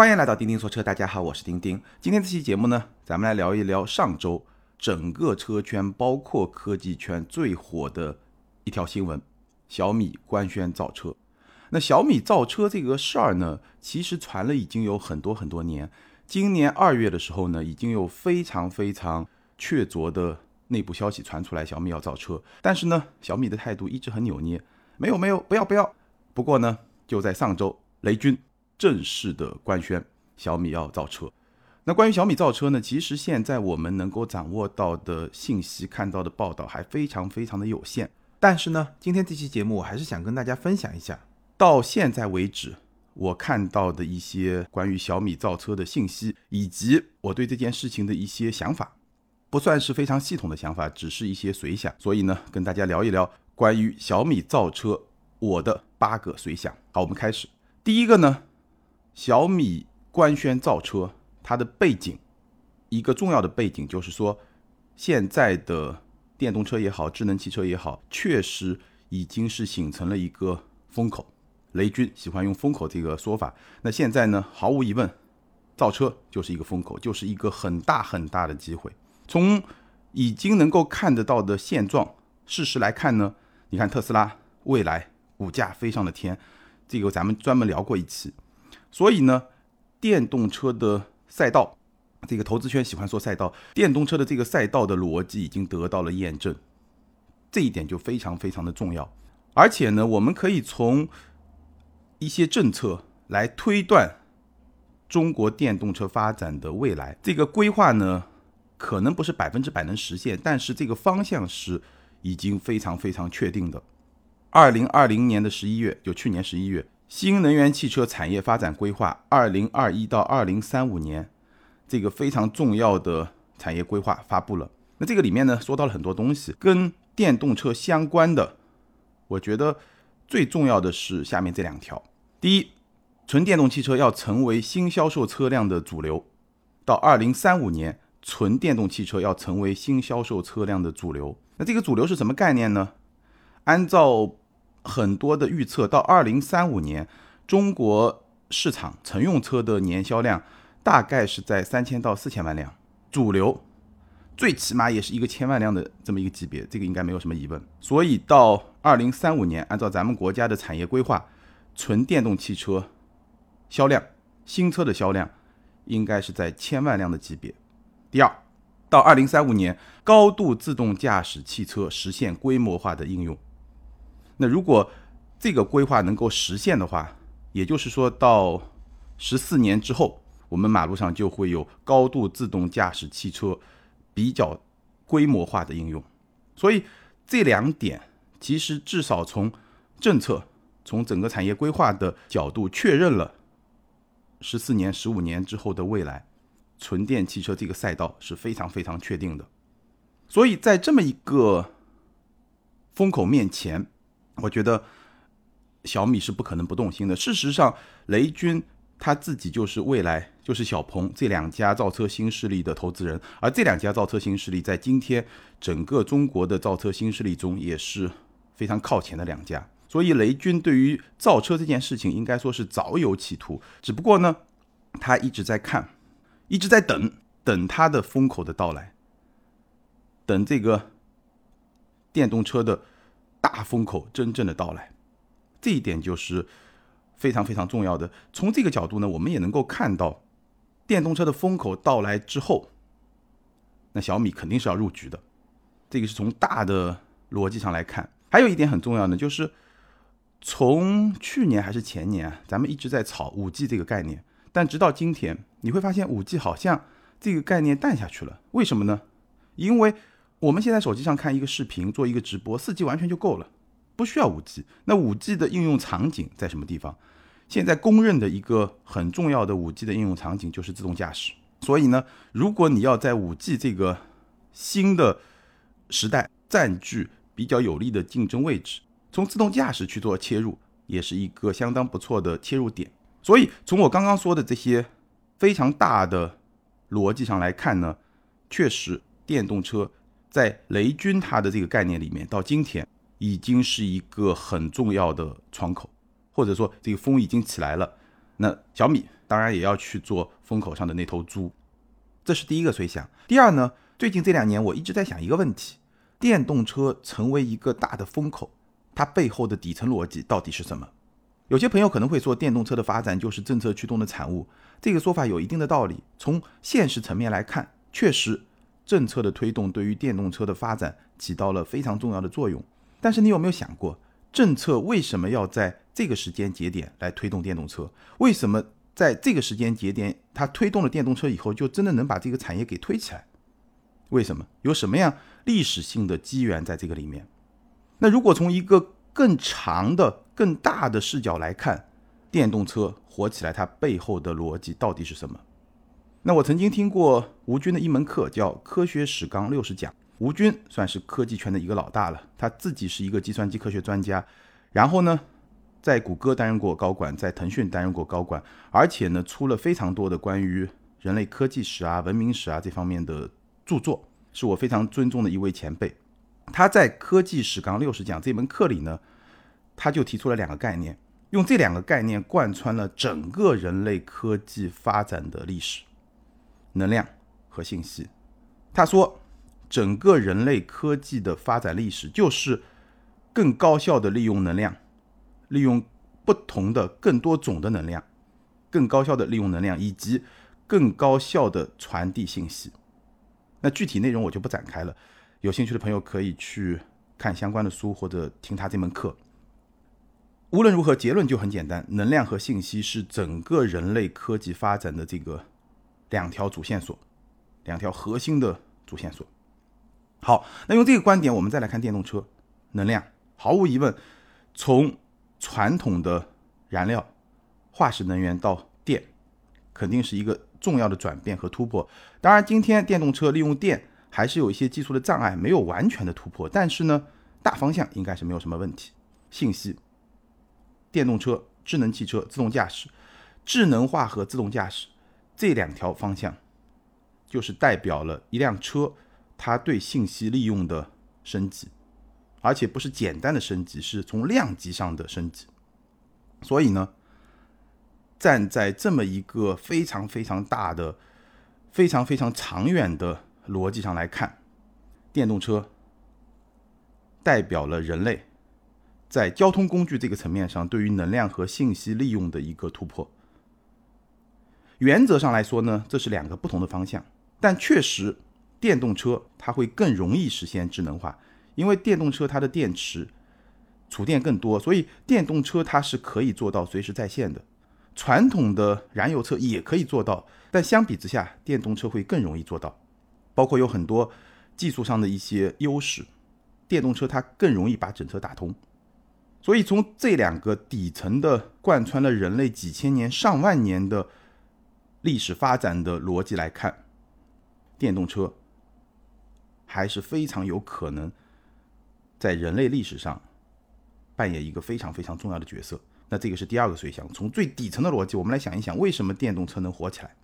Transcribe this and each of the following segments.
欢迎来到钉钉说车，大家好，我是钉钉。今天这期节目呢，咱们来聊一聊上周整个车圈，包括科技圈最火的一条新闻：小米官宣造车。那小米造车这个事儿呢，其实传了已经有很多很多年。今年二月的时候呢，已经有非常非常确凿的内部消息传出来，小米要造车。但是呢，小米的态度一直很扭捏，没有没有，不要不要。不过呢，就在上周，雷军。正式的官宣，小米要造车。那关于小米造车呢？其实现在我们能够掌握到的信息、看到的报道还非常非常的有限。但是呢，今天这期节目我还是想跟大家分享一下，到现在为止我看到的一些关于小米造车的信息，以及我对这件事情的一些想法，不算是非常系统的想法，只是一些随想。所以呢，跟大家聊一聊关于小米造车我的八个随想。好，我们开始。第一个呢。小米官宣造车，它的背景，一个重要的背景就是说，现在的电动车也好，智能汽车也好，确实已经是形成了一个风口。雷军喜欢用风口这个说法。那现在呢，毫无疑问，造车就是一个风口，就是一个很大很大的机会。从已经能够看得到的现状事实来看呢，你看特斯拉未来股价飞上了天，这个咱们专门聊过一期。所以呢，电动车的赛道，这个投资圈喜欢说赛道，电动车的这个赛道的逻辑已经得到了验证，这一点就非常非常的重要。而且呢，我们可以从一些政策来推断中国电动车发展的未来。这个规划呢，可能不是百分之百能实现，但是这个方向是已经非常非常确定的。二零二零年的十一月，就去年十一月。新能源汽车产业发展规划（二零二一到二零三五年）这个非常重要的产业规划发布了。那这个里面呢，说到了很多东西，跟电动车相关的。我觉得最重要的是下面这两条：第一，纯电动汽车要成为新销售车辆的主流；到二零三五年，纯电动汽车要成为新销售车辆的主流。那这个主流是什么概念呢？按照很多的预测，到二零三五年，中国市场乘用车的年销量大概是在三千到四千万辆，主流最起码也是一个千万辆的这么一个级别，这个应该没有什么疑问。所以到二零三五年，按照咱们国家的产业规划，纯电动汽车销量新车的销量应该是在千万辆的级别。第二，到二零三五年，高度自动驾驶汽车实现规模化的应用。那如果这个规划能够实现的话，也就是说到十四年之后，我们马路上就会有高度自动驾驶汽车比较规模化的应用。所以这两点其实至少从政策、从整个产业规划的角度确认了十四年、十五年之后的未来，纯电汽车这个赛道是非常非常确定的。所以在这么一个风口面前，我觉得小米是不可能不动心的。事实上，雷军他自己就是未来就是小鹏这两家造车新势力的投资人，而这两家造车新势力在今天整个中国的造车新势力中也是非常靠前的两家。所以，雷军对于造车这件事情应该说是早有企图，只不过呢，他一直在看，一直在等，等他的风口的到来，等这个电动车的。大风口真正的到来，这一点就是非常非常重要的。从这个角度呢，我们也能够看到，电动车的风口到来之后，那小米肯定是要入局的。这个是从大的逻辑上来看。还有一点很重要的，就是从去年还是前年啊，咱们一直在炒五 G 这个概念，但直到今天，你会发现五 G 好像这个概念淡下去了。为什么呢？因为我们现在手机上看一个视频，做一个直播，四 G 完全就够了，不需要五 G。那五 G 的应用场景在什么地方？现在公认的一个很重要的五 G 的应用场景就是自动驾驶。所以呢，如果你要在五 G 这个新的时代占据比较有利的竞争位置，从自动驾驶去做切入，也是一个相当不错的切入点。所以从我刚刚说的这些非常大的逻辑上来看呢，确实电动车。在雷军他的这个概念里面，到今天已经是一个很重要的窗口，或者说这个风已经起来了。那小米当然也要去做风口上的那头猪。这是第一个随想。第二呢，最近这两年我一直在想一个问题：电动车成为一个大的风口，它背后的底层逻辑到底是什么？有些朋友可能会说，电动车的发展就是政策驱动的产物。这个说法有一定的道理。从现实层面来看，确实政策的推动对于电动车的发展起到了非常重要的作用。但是你有没有想过，政策为什么要在这个时间节点来推动电动车？为什么在这个时间节点，它推动了电动车以后，就真的能把这个产业给推起来？为什么？有什么样历史性的机缘在这个里面？那如果从一个更长的、更大的视角来看，电动车火起来，它背后的逻辑到底是什么？那我曾经听过吴军的一门课，叫《科学史纲六十讲》。吴军算是科技圈的一个老大了，他自己是一个计算机科学专家，然后呢，在谷歌担任过高管，在腾讯担任过高管，而且呢，出了非常多的关于人类科技史啊、文明史啊这方面的著作，是我非常尊重的一位前辈。他在《科技史纲六十讲》这门课里呢。他就提出了两个概念，用这两个概念贯穿了整个人类科技发展的历史，能量和信息。他说，整个人类科技的发展历史就是更高效的利用能量，利用不同的更多种的能量，更高效的利用能量以及更高效的传递信息。那具体内容我就不展开了，有兴趣的朋友可以去看相关的书或者听他这门课。无论如何，结论就很简单：能量和信息是整个人类科技发展的这个两条主线索，两条核心的主线索。好，那用这个观点，我们再来看电动车。能量毫无疑问，从传统的燃料化石能源到电，肯定是一个重要的转变和突破。当然，今天电动车利用电还是有一些技术的障碍，没有完全的突破。但是呢，大方向应该是没有什么问题。信息。电动车、智能汽车、自动驾驶、智能化和自动驾驶这两条方向，就是代表了一辆车它对信息利用的升级，而且不是简单的升级，是从量级上的升级。所以呢，站在这么一个非常非常大的、非常非常长远的逻辑上来看，电动车代表了人类。在交通工具这个层面上，对于能量和信息利用的一个突破。原则上来说呢，这是两个不同的方向，但确实，电动车它会更容易实现智能化，因为电动车它的电池储电更多，所以电动车它是可以做到随时在线的。传统的燃油车也可以做到，但相比之下，电动车会更容易做到，包括有很多技术上的一些优势，电动车它更容易把整车打通。所以，从这两个底层的贯穿了人类几千年、上万年的历史发展的逻辑来看，电动车还是非常有可能在人类历史上扮演一个非常非常重要的角色。那这个是第二个随想。从最底层的逻辑，我们来想一想，为什么电动车能火起来？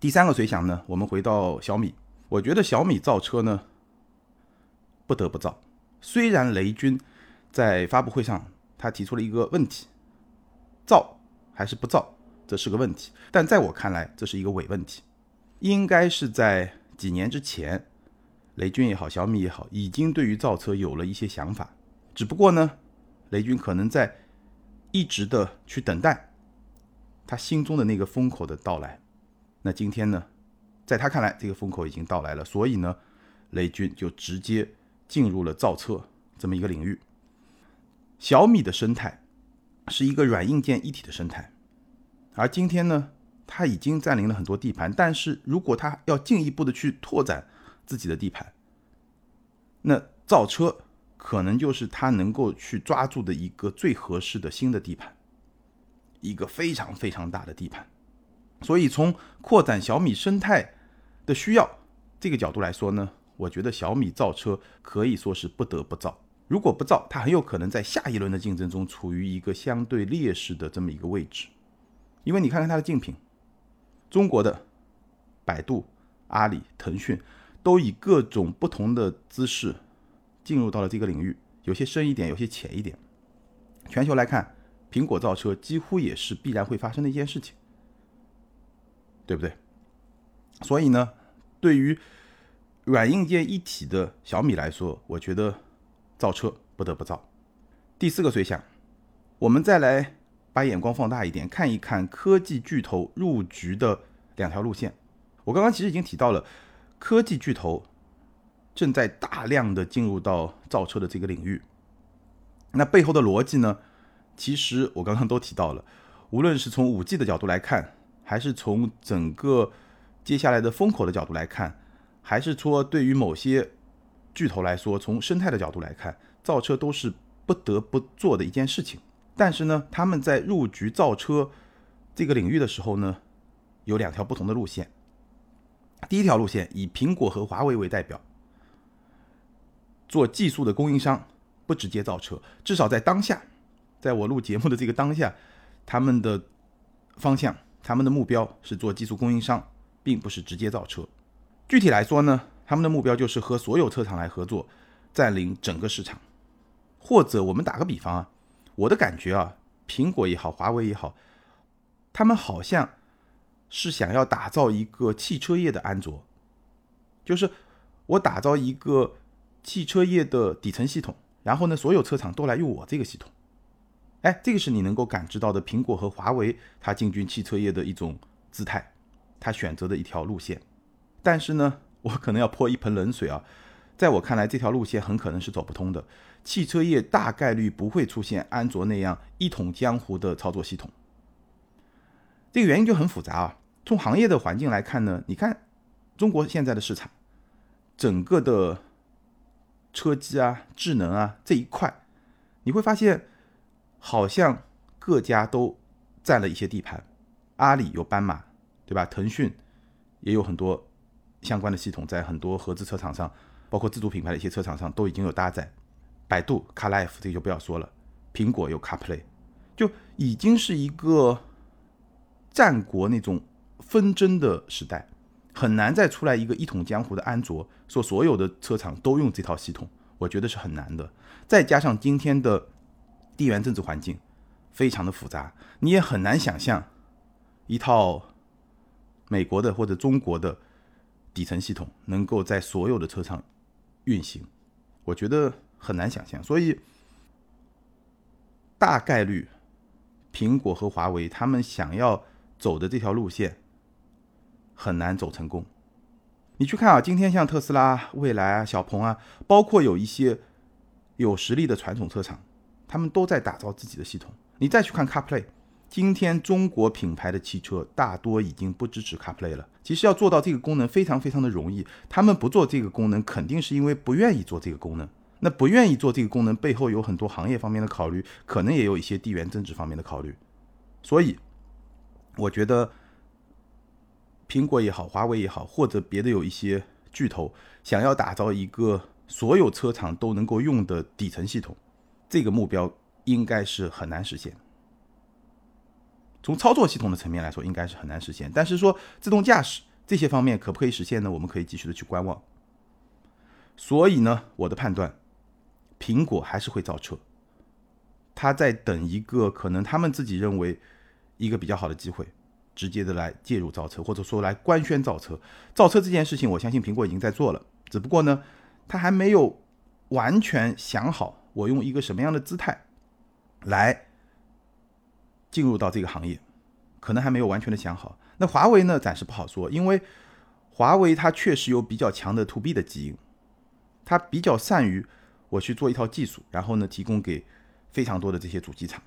第三个随想呢？我们回到小米，我觉得小米造车呢，不得不造。虽然雷军。在发布会上，他提出了一个问题：造还是不造？这是个问题。但在我看来，这是一个伪问题。应该是在几年之前，雷军也好，小米也好，已经对于造车有了一些想法。只不过呢，雷军可能在一直的去等待他心中的那个风口的到来。那今天呢，在他看来，这个风口已经到来了，所以呢，雷军就直接进入了造车这么一个领域。小米的生态是一个软硬件一体的生态，而今天呢，它已经占领了很多地盘。但是如果它要进一步的去拓展自己的地盘，那造车可能就是它能够去抓住的一个最合适的新的地盘，一个非常非常大的地盘。所以从扩展小米生态的需要这个角度来说呢，我觉得小米造车可以说是不得不造。如果不造，它很有可能在下一轮的竞争中处于一个相对劣势的这么一个位置，因为你看看它的竞品，中国的百度、阿里、腾讯都以各种不同的姿势进入到了这个领域，有些深一点，有些浅一点。全球来看，苹果造车几乎也是必然会发生的一件事情。对不对？所以呢，对于软硬件一体的小米来说，我觉得造车不得不造。第四个随想，我们再来把眼光放大一点，看一看科技巨头入局的两条路线。我刚刚其实已经提到了，科技巨头正在大量的进入到造车的这个领域。那背后的逻辑呢？其实我刚刚都提到了，无论是从五 G 的角度来看，还是从整个接下来的风口的角度来看，还是说对于某些巨头来说，从生态的角度来看，造车都是不得不做的一件事情。但是呢，他们在入局造车这个领域的时候呢，有两条不同的路线。第一条路线以苹果和华为为代表，做技术的供应商，不直接造车，至少在当下。在我录节目的这个当下，他们的方向、他们的目标是做技术供应商，并不是直接造车。具体来说呢，他们的目标就是和所有车厂来合作，占领整个市场。或者我们打个比方啊，我的感觉啊，苹果也好，华为也好，他们好像是想要打造一个汽车业的安卓，就是我打造一个汽车业的底层系统，然后呢，所有车厂都来用我这个系统。哎，这个是你能够感知到的，苹果和华为它进军汽车业的一种姿态，它选择的一条路线。但是呢，我可能要泼一盆冷水啊，在我看来，这条路线很可能是走不通的。汽车业大概率不会出现安卓那样一统江湖的操作系统。这个原因就很复杂啊。从行业的环境来看呢，你看中国现在的市场，整个的车机啊、智能啊这一块，你会发现。好像各家都占了一些地盘，阿里有斑马，对吧？腾讯也有很多相关的系统，在很多合资车厂上，包括自主品牌的一些车厂上都已经有搭载。百度 CarLife 这个就不要说了，苹果有 CarPlay，就已经是一个战国那种纷争的时代，很难再出来一个一统江湖的安卓，说所有的车厂都用这套系统，我觉得是很难的。再加上今天的。地缘政治环境非常的复杂，你也很难想象一套美国的或者中国的底层系统能够在所有的车上运行，我觉得很难想象。所以大概率，苹果和华为他们想要走的这条路线很难走成功。你去看啊，今天像特斯拉、蔚来啊、小鹏啊，包括有一些有实力的传统车厂。他们都在打造自己的系统。你再去看 CarPlay，今天中国品牌的汽车大多已经不支持 CarPlay 了。其实要做到这个功能非常非常的容易，他们不做这个功能，肯定是因为不愿意做这个功能。那不愿意做这个功能背后有很多行业方面的考虑，可能也有一些地缘政治方面的考虑。所以，我觉得苹果也好，华为也好，或者别的有一些巨头想要打造一个所有车厂都能够用的底层系统。这个目标应该是很难实现。从操作系统的层面来说，应该是很难实现。但是说自动驾驶这些方面可不可以实现呢？我们可以继续的去观望。所以呢，我的判断，苹果还是会造车，他在等一个可能他们自己认为一个比较好的机会，直接的来介入造车，或者说来官宣造车。造车这件事情，我相信苹果已经在做了，只不过呢，他还没有完全想好。我用一个什么样的姿态来进入到这个行业，可能还没有完全的想好。那华为呢？暂时不好说，因为华为它确实有比较强的 to B 的基因，它比较善于我去做一套技术，然后呢提供给非常多的这些主机厂。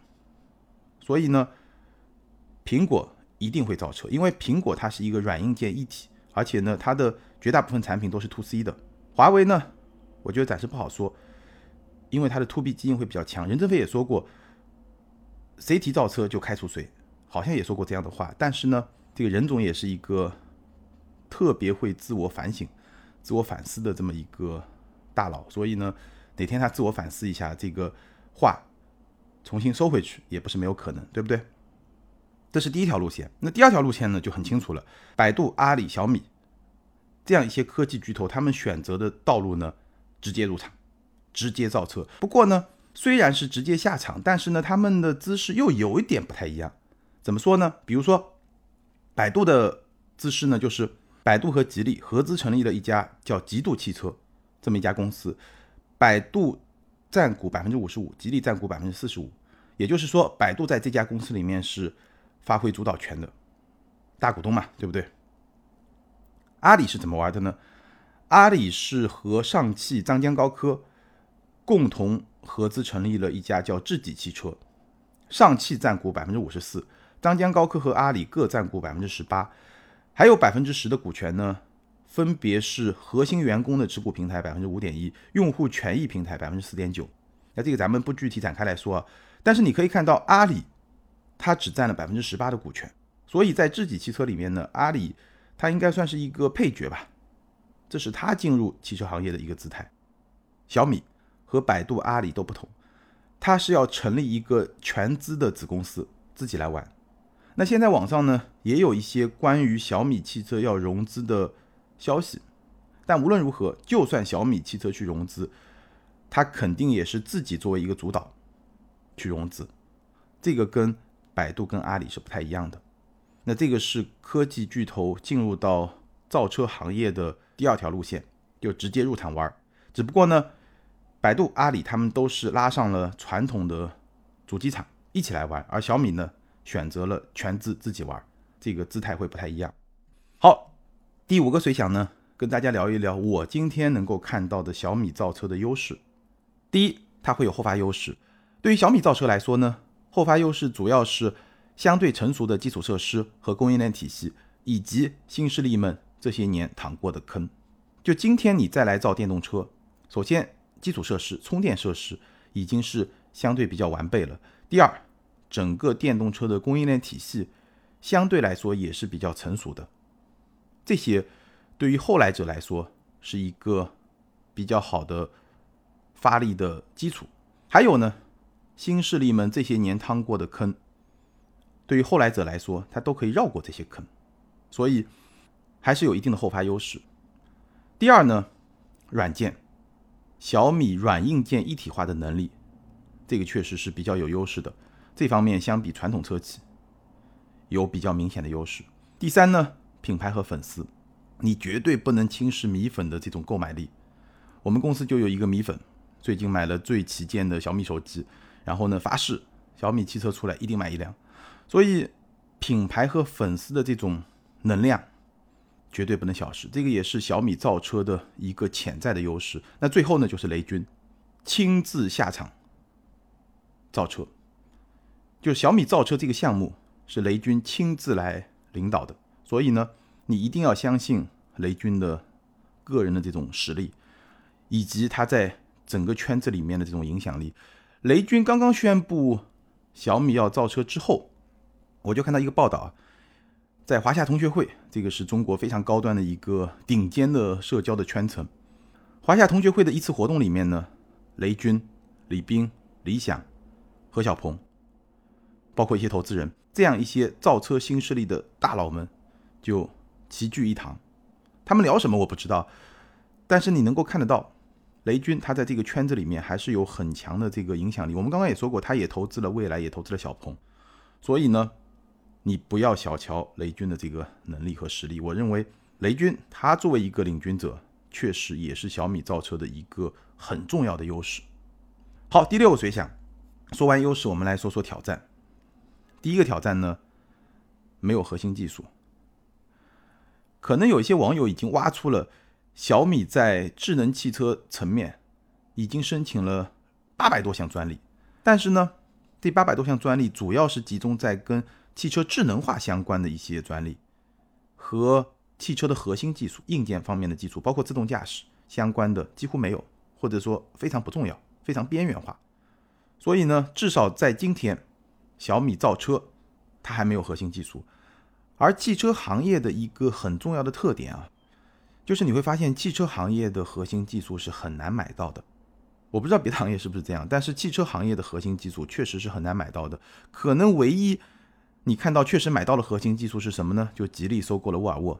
所以呢，苹果一定会造车，因为苹果它是一个软硬件一体，而且呢它的绝大部分产品都是 to C 的。华为呢，我觉得暂时不好说。因为它的 to B 基因会比较强，任正非也说过，谁提造车就开除谁，好像也说过这样的话。但是呢，这个任总也是一个特别会自我反省、自我反思的这么一个大佬，所以呢，哪天他自我反思一下，这个话重新收回去也不是没有可能，对不对？这是第一条路线。那第二条路线呢就很清楚了，百度、阿里、小米这样一些科技巨头，他们选择的道路呢，直接入场。直接造车，不过呢，虽然是直接下场，但是呢，他们的姿势又有一点不太一样。怎么说呢？比如说，百度的姿势呢，就是百度和吉利合资成立了一家叫极度汽车这么一家公司，百度占股百分之五十五，吉利占股百分之四十五，也就是说，百度在这家公司里面是发挥主导权的大股东嘛，对不对？阿里是怎么玩的呢？阿里是和上汽、张江高科共同合资成立了一家叫智己汽车，上汽占股百分之五十四，张江高科和阿里各占股百分之十八，还有百分之十的股权呢，分别是核心员工的持股平台百分之五点一，用户权益平台百分之四点九。那这个咱们不具体展开来说啊，但是你可以看到阿里它只占了百分之十八的股权，所以在智己汽车里面呢，阿里。它应该算是一个配角吧，这是它进入汽车行业的一个姿态。小米和百度、阿里都不同，它是要成立一个全资的子公司，自己来玩。那现在网上呢也有一些关于小米汽车要融资的消息，但无论如何，就算小米汽车去融资，它肯定也是自己作为一个主导去融资，这个跟百度跟阿里是不太一样的。那这个是科技巨头进入到造车行业的第二条路线，就直接入场玩。只不过呢，百度、阿里他们都是拉上了传统的主机厂一起来玩，而小米呢选择了全资自己玩，这个姿态会不太一样。好，第五个随想呢，跟大家聊一聊我今天能够看到的小米造车的优势。第一，它会有后发优势。对于小米造车来说呢，后发优势主要是。相对成熟的基础设施和供应链体系，以及新势力们这些年躺过的坑，就今天你再来造电动车，首先基础设施、充电设施已经是相对比较完备了。第二，整个电动车的供应链体系相对来说也是比较成熟的。这些对于后来者来说是一个比较好的发力的基础。还有呢，新势力们这些年趟过的坑。对于后来者来说，他都可以绕过这些坑，所以还是有一定的后发优势。第二呢，软件，小米软硬件一体化的能力，这个确实是比较有优势的。这方面相比传统车企有比较明显的优势。第三呢，品牌和粉丝，你绝对不能轻视米粉的这种购买力。我们公司就有一个米粉，最近买了最旗舰的小米手机，然后呢发誓小米汽车出来一定买一辆。所以，品牌和粉丝的这种能量绝对不能小视，这个也是小米造车的一个潜在的优势。那最后呢，就是雷军亲自下场造车，就小米造车这个项目是雷军亲自来领导的。所以呢，你一定要相信雷军的个人的这种实力，以及他在整个圈子里面的这种影响力。雷军刚刚宣布小米要造车之后。我就看到一个报道，在华夏同学会，这个是中国非常高端的一个顶尖的社交的圈层。华夏同学会的一次活动里面呢，雷军、李斌、李想、何小鹏，包括一些投资人，这样一些造车新势力的大佬们就齐聚一堂。他们聊什么我不知道，但是你能够看得到，雷军他在这个圈子里面还是有很强的这个影响力。我们刚刚也说过，他也投资了蔚来，也投资了小鹏，所以呢。你不要小瞧雷军的这个能力和实力，我认为雷军他作为一个领军者，确实也是小米造车的一个很重要的优势。好，第六个随想，说完优势，我们来说说挑战。第一个挑战呢，没有核心技术。可能有一些网友已经挖出了小米在智能汽车层面已经申请了八百多项专利，但是呢，这八百多项专利主要是集中在跟汽车智能化相关的一些专利和汽车的核心技术、硬件方面的技术，包括自动驾驶相关的几乎没有，或者说非常不重要、非常边缘化。所以呢，至少在今天，小米造车它还没有核心技术。而汽车行业的一个很重要的特点啊，就是你会发现汽车行业的核心技术是很难买到的。我不知道别的行业是不是这样，但是汽车行业的核心技术确实是很难买到的，可能唯一。你看到确实买到了核心技术是什么呢？就吉利收购了沃尔沃，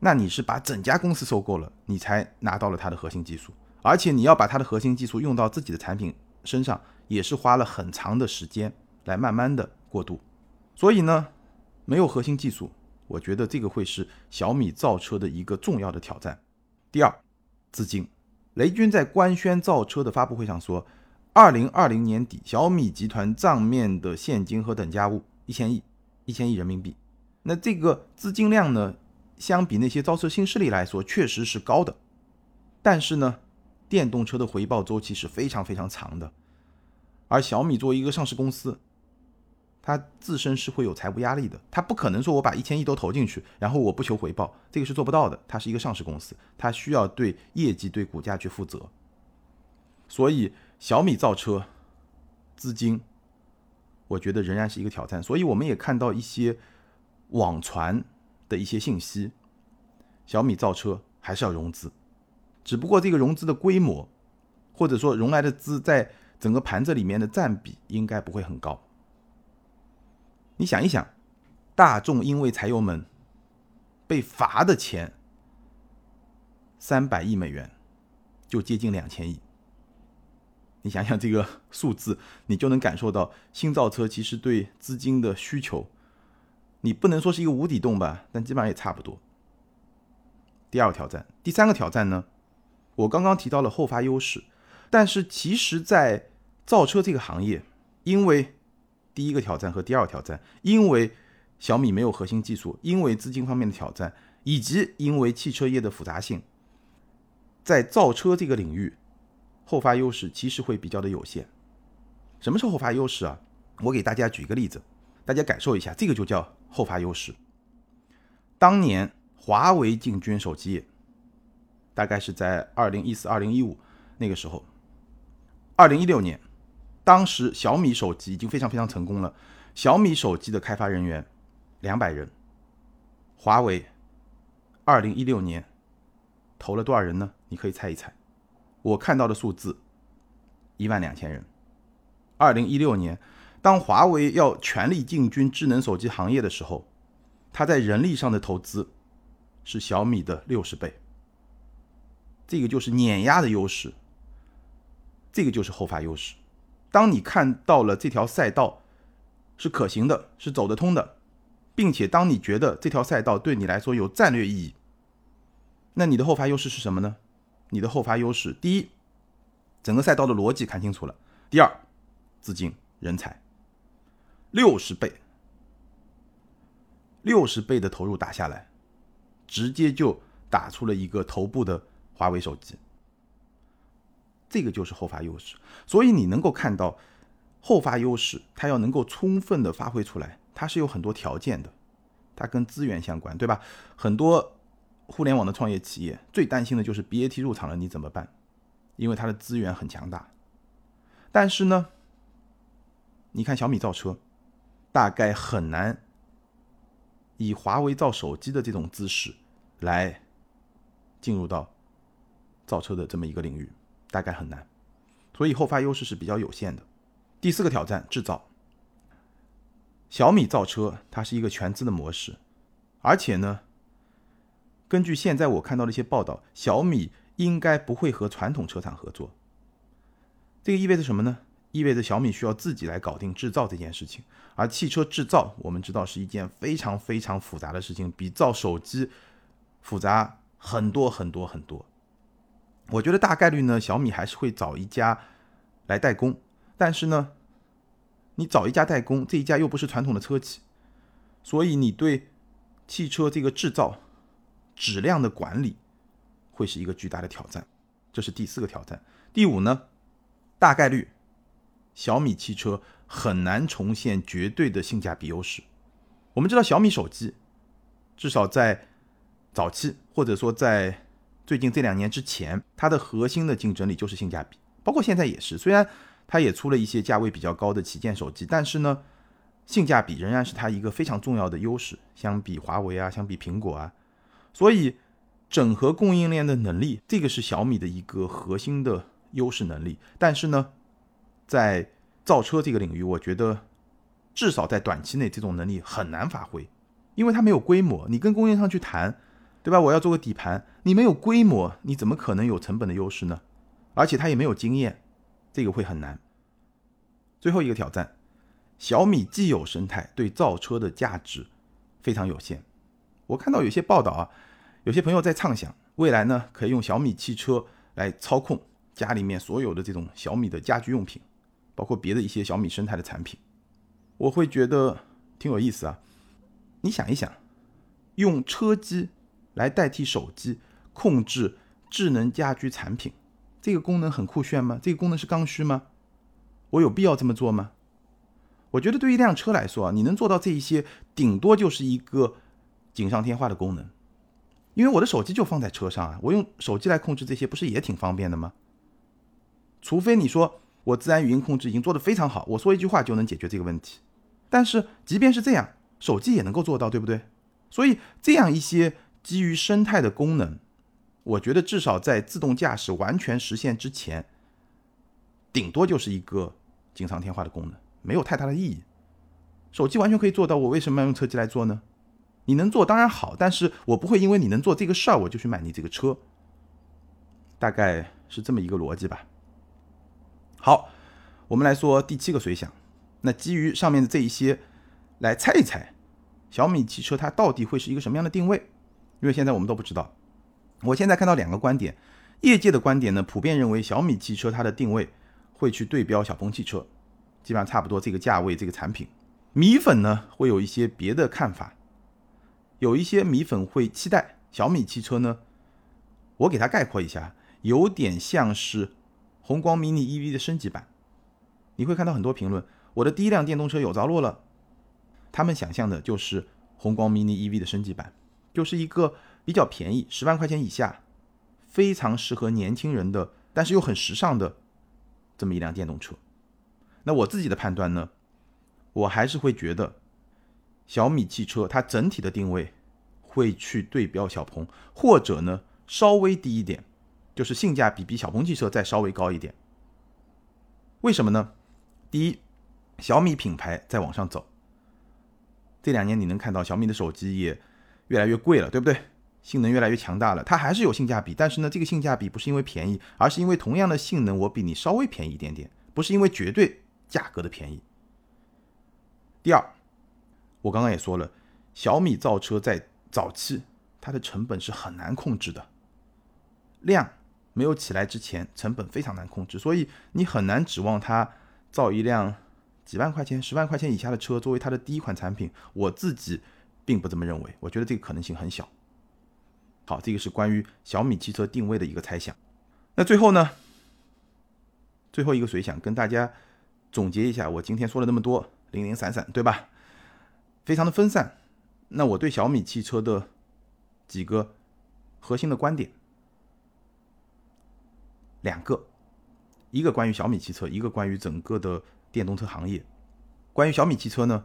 那你是把整家公司收购了，你才拿到了它的核心技术，而且你要把它的核心技术用到自己的产品身上，也是花了很长的时间来慢慢的过渡。所以呢，没有核心技术我觉得这个会是小米造车的一个重要的挑战。第二，资金。雷军在官宣造车的发布会上说，二零二零年底小米集团账面的现金和等价物一千亿，一千亿人民币。那这个资金量呢，相比那些造车新势力来说，确实是高的。但是呢，电动车的回报周期是非常非常长的，而小米作为一个上市公司。它自身是会有财务压力的，它不可能说我把一千亿都投进去，然后我不求回报，这个是做不到的。它是一个上市公司，它需要对业绩、对股价去负责。所以小米造车资金，我觉得仍然是一个挑战。所以我们也看到一些网传的一些信息，小米造车还是要融资，只不过这个融资的规模，或者说融来的资在整个盘子里面的占比应该不会很高。你想一想，大众因为柴油门被罚的钱三百亿美元，就接近两千亿。你想想这个 数字，你就能感受到新造车其实对资金的需求，你不能说是一个无底洞吧，但基本上也差不多。第二个挑战，第三个挑战呢？我刚刚提到了后发优势，但是其实，在造车这个行业，因为第一个挑战和第二个挑战，因为小米没有核心技术，因为资金方面的挑战，以及因为汽车业的复杂性，在造车这个领域，后发优势其实会比较的有限。什么是后发优势啊？我给大家举一个例子，大家感受一下，这个就叫后发优势。当年华为进军手机业，大概是在二零一四、二零一五那个时候，二零一六年。当时小米手机已经非常非常成功了，小米手机的开发人员两百人，华为二零一六年投了多少人呢？你可以猜一猜，我看到的数字一万两千人。二零一六年，当华为要全力进军智能手机行业的时候，它在人力上的投资是小米的六十倍，这个就是碾压的优势，这个就是后发优势。当你看到了这条赛道是可行的，是走得通的，并且当你觉得这条赛道对你来说有战略意义，那你的后发优势是什么呢？你的后发优势，第一，整个赛道的逻辑看清楚了；第二，资金、人才，六十倍，六十倍的投入打下来，直接就打出了一个头部的华为手机。这个就是后发优势，所以你能够看到后发优势，它要能够充分的发挥出来，它是有很多条件的，它跟资源相关，对吧？很多互联网的创业企业最担心的就是 BAT 入场了，你怎么办？因为它的资源很强大。但是呢，你看小米造车，大概很难以华为造手机的这种姿势来进入到造车的这么一个领域。大概很难，所以后发优势是比较有限的。第四个挑战，制造。小米造车它是一个全资的模式，而且呢，根据现在我看到的一些报道，小米应该不会和传统车厂合作。这个意味着什么呢？意味着小米需要自己来搞定制造这件事情。而汽车制造，我们知道是一件非常非常复杂的事情，比造手机复杂很多很多很多。我觉得大概率呢，小米还是会找一家来代工，但是呢，你找一家代工，这一家又不是传统的车企，所以你对汽车这个制造质量的管理会是一个巨大的挑战，这是第四个挑战。第五呢，大概率小米汽车很难重现绝对的性价比优势。我们知道小米手机至少在早期或者说在最近这两年之前，它的核心的竞争力就是性价比，包括现在也是。虽然它也出了一些价位比较高的旗舰手机，但是呢，性价比仍然是它一个非常重要的优势。相比华为啊，相比苹果啊，所以整合供应链的能力，这个是小米的一个核心的优势能力。但是呢，在造车这个领域，我觉得至少在短期内，这种能力很难发挥，因为它没有规模。你跟供应商去谈。对吧？我要做个底盘，你没有规模，你怎么可能有成本的优势呢？而且他也没有经验，这个会很难。最后一个挑战，小米既有生态，对造车的价值非常有限。我看到有些报道啊，有些朋友在畅想未来呢，可以用小米汽车来操控家里面所有的这种小米的家居用品，包括别的一些小米生态的产品。我会觉得挺有意思啊。你想一想，用车机来代替手机控制智能家居产品，这个功能很酷炫吗？这个功能是刚需吗？我有必要这么做吗？我觉得对于一辆车来说啊，你能做到这一些，顶多就是一个锦上添花的功能。因为我的手机就放在车上啊，我用手机来控制这些，不是也挺方便的吗？除非你说我自然语音控制已经做得非常好，我说一句话就能解决这个问题。但是即便是这样，手机也能够做到，对不对？所以这样一些基于生态的功能，我觉得至少在自动驾驶完全实现之前，顶多就是一个锦上添花的功能。没有太大的意义，手机完全可以做到，我为什么要用车机来做呢？你能做当然好，但是我不会因为你能做这个事儿，我就去买你这个车，大概是这么一个逻辑吧。好，我们来说第七个随想，那基于上面的这一些，来猜一猜，小米汽车它到底会是一个什么样的定位？因为现在我们都不知道。我现在看到两个观点，业界的观点呢，普遍认为小米汽车它的定位会去对标小鹏汽车。基本上差不多这个价位，这个产品，米粉呢会有一些别的看法，有一些米粉会期待小米汽车呢，我给它概括一下，有点像是红光 mini EV 的升级版。你会看到很多评论，我的第一辆电动车有着落了，他们想象的就是红光 mini EV 的升级版，就是一个比较便宜，十万块钱以下，非常适合年轻人的，但是又很时尚的这么一辆电动车。那我自己的判断呢，我还是会觉得小米汽车它整体的定位会去对标小鹏，或者呢稍微低一点，就是性价比比小鹏汽车再稍微高一点。为什么呢？第一，小米品牌在往上走，这两年你能看到小米的手机也越来越贵了，对不对？性能越来越强大了，它还是有性价比，但是呢，这个性价比不是因为便宜，而是因为同样的性能我比你稍微便宜一点点，不是因为绝对。价格的便宜。第二，我刚刚也说了，小米造车在早期它的成本是很难控制的，量没有起来之前，成本非常难控制，所以你很难指望它造一辆几万块钱、十万块钱以下的车作为它的第一款产品。我自己并不这么认为，我觉得这个可能性很小。好，这个是关于小米汽车定位的一个猜想。那最后呢，最后一个随想跟大家。总结一下，我今天说了那么多，零零散散，对吧？非常的分散。那我对小米汽车的几个核心的观点，两个，一个关于小米汽车，一个关于整个的电动车行业。关于小米汽车呢，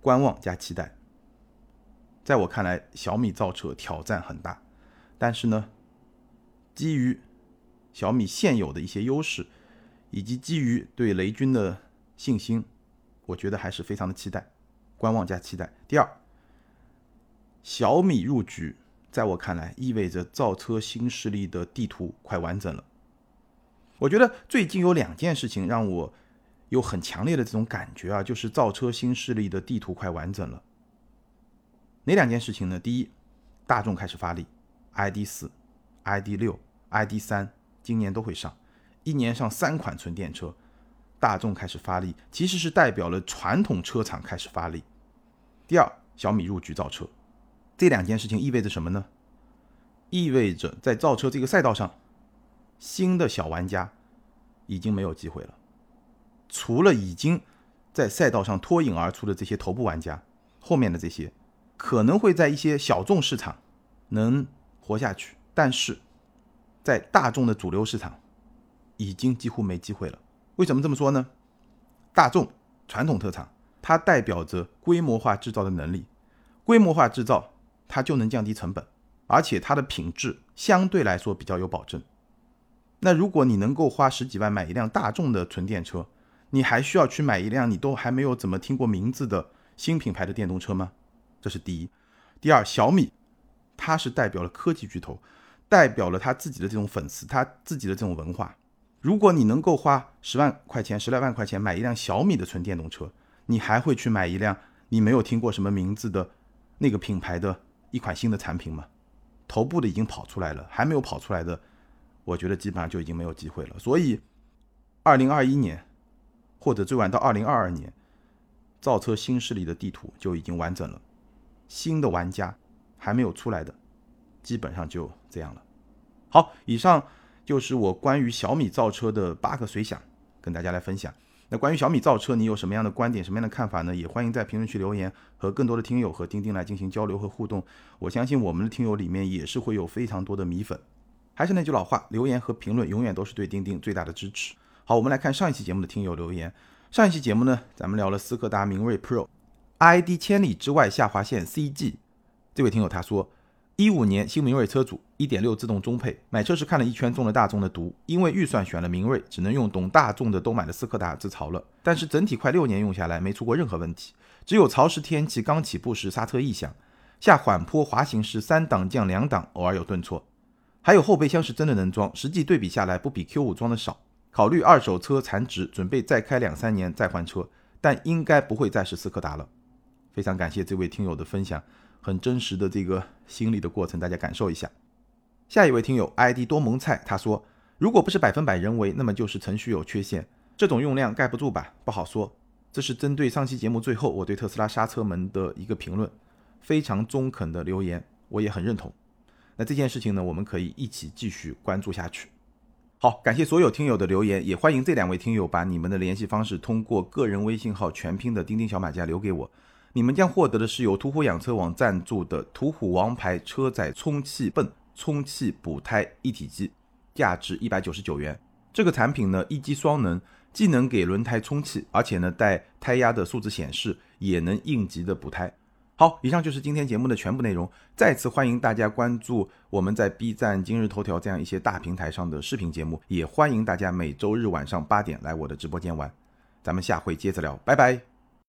观望加期待。在我看来，小米造车挑战很大，但是呢，基于小米现有的一些优势。以及基于对雷军的信心，我觉得还是非常的期待，观望加期待。第二，小米入局，在我看来意味着造车新势力的地图快完整了。我觉得最近有两件事情让我有很强烈的这种感觉啊，就是造车新势力的地图快完整了。哪两件事情呢？第一，大众开始发力，ID 四、ID 六、ID 三今年都会上。一年上三款纯电车，大众开始发力，其实是代表了传统车厂开始发力。第二，小米入局造车，这两件事情意味着什么呢？意味着在造车这个赛道上，新的小玩家已经没有机会了。除了已经在赛道上脱颖而出的这些头部玩家，后面的这些可能会在一些小众市场能活下去，但是在大众的主流市场。已经几乎没机会了。为什么这么说呢？大众传统特产，它代表着规模化制造的能力。规模化制造，它就能降低成本，而且它的品质相对来说比较有保证。那如果你能够花十几万买一辆大众的纯电车，你还需要去买一辆你都还没有怎么听过名字的新品牌的电动车吗？这是第一。第二，小米，它是代表了科技巨头，代表了他自己的这种粉丝，他自己的这种文化。如果你能够花十万块钱、十来万块钱买一辆小米的纯电动车，你还会去买一辆你没有听过什么名字的那个品牌的一款新的产品吗，头部的已经跑出来了，还没有跑出来的，我觉得基本上就已经没有机会了。所以，二零二一年或者最晚到二零二二年，造车新势力的地图就已经完整了，新的玩家还没有出来的，基本上就这样了。好，以上就是我关于小米造车的八个随想，跟大家来分享。那关于小米造车，你有什么样的观点、什么样的看法呢？也欢迎在评论区留言，和更多的听友和钉钉来进行交流和互动。我相信我们的听友里面也是会有非常多的米粉。还是那句老话，留言和评论永远都是对钉钉最大的支持。好，我们来看上一期节目的听友留言。上一期节目呢，咱们聊了斯柯达明锐 Pro，ID 千里之外下划线 CG。这位听友他说。一五年新明锐车主，一点六自动中配，买车时看了一圈中了大众的毒，因为预算选了明锐，只能用懂大众的都买了斯柯达，自嘲了。但是整体快六年用下来没出过任何问题，只有潮湿天气刚起步时刹车异响，下缓坡滑行时三档降两档偶尔有顿挫，还有后备箱是真的能装，实际对比下来不比 Q 五装的少。考虑二手车残值，准备再开两三年再换车，但应该不会再是斯柯达了。非常感谢这位听友的分享。很真实的这个心理的过程，大家感受一下。下一位听友 ID 多蒙菜，他说：“如果不是百分百人为，那么就是程序有缺陷。这种用量盖不住吧？不好说。”这是针对上期节目最后我对特斯拉刹车门的一个评论，非常中肯的留言，我也很认同。那这件事情呢，我们可以一起继续关注下去。好，感谢所有听友的留言，也欢迎这两位听友把你们的联系方式通过个人微信号全拼的钉钉小马甲留给我。你们将获得的是由途虎养车网赞助的途虎王牌车载充气泵充气补胎一体机，价值一百九十九元。这个产品呢，一机双能，既能给轮胎充气，而且呢带胎压的数字显示，也能应急的补胎。好，以上就是今天节目的全部内容。再次欢迎大家关注我们在 B 站、今日头条这样一些大平台上的视频节目，也欢迎大家每周日晚上八点来我的直播间玩。咱们下回接着聊，拜拜。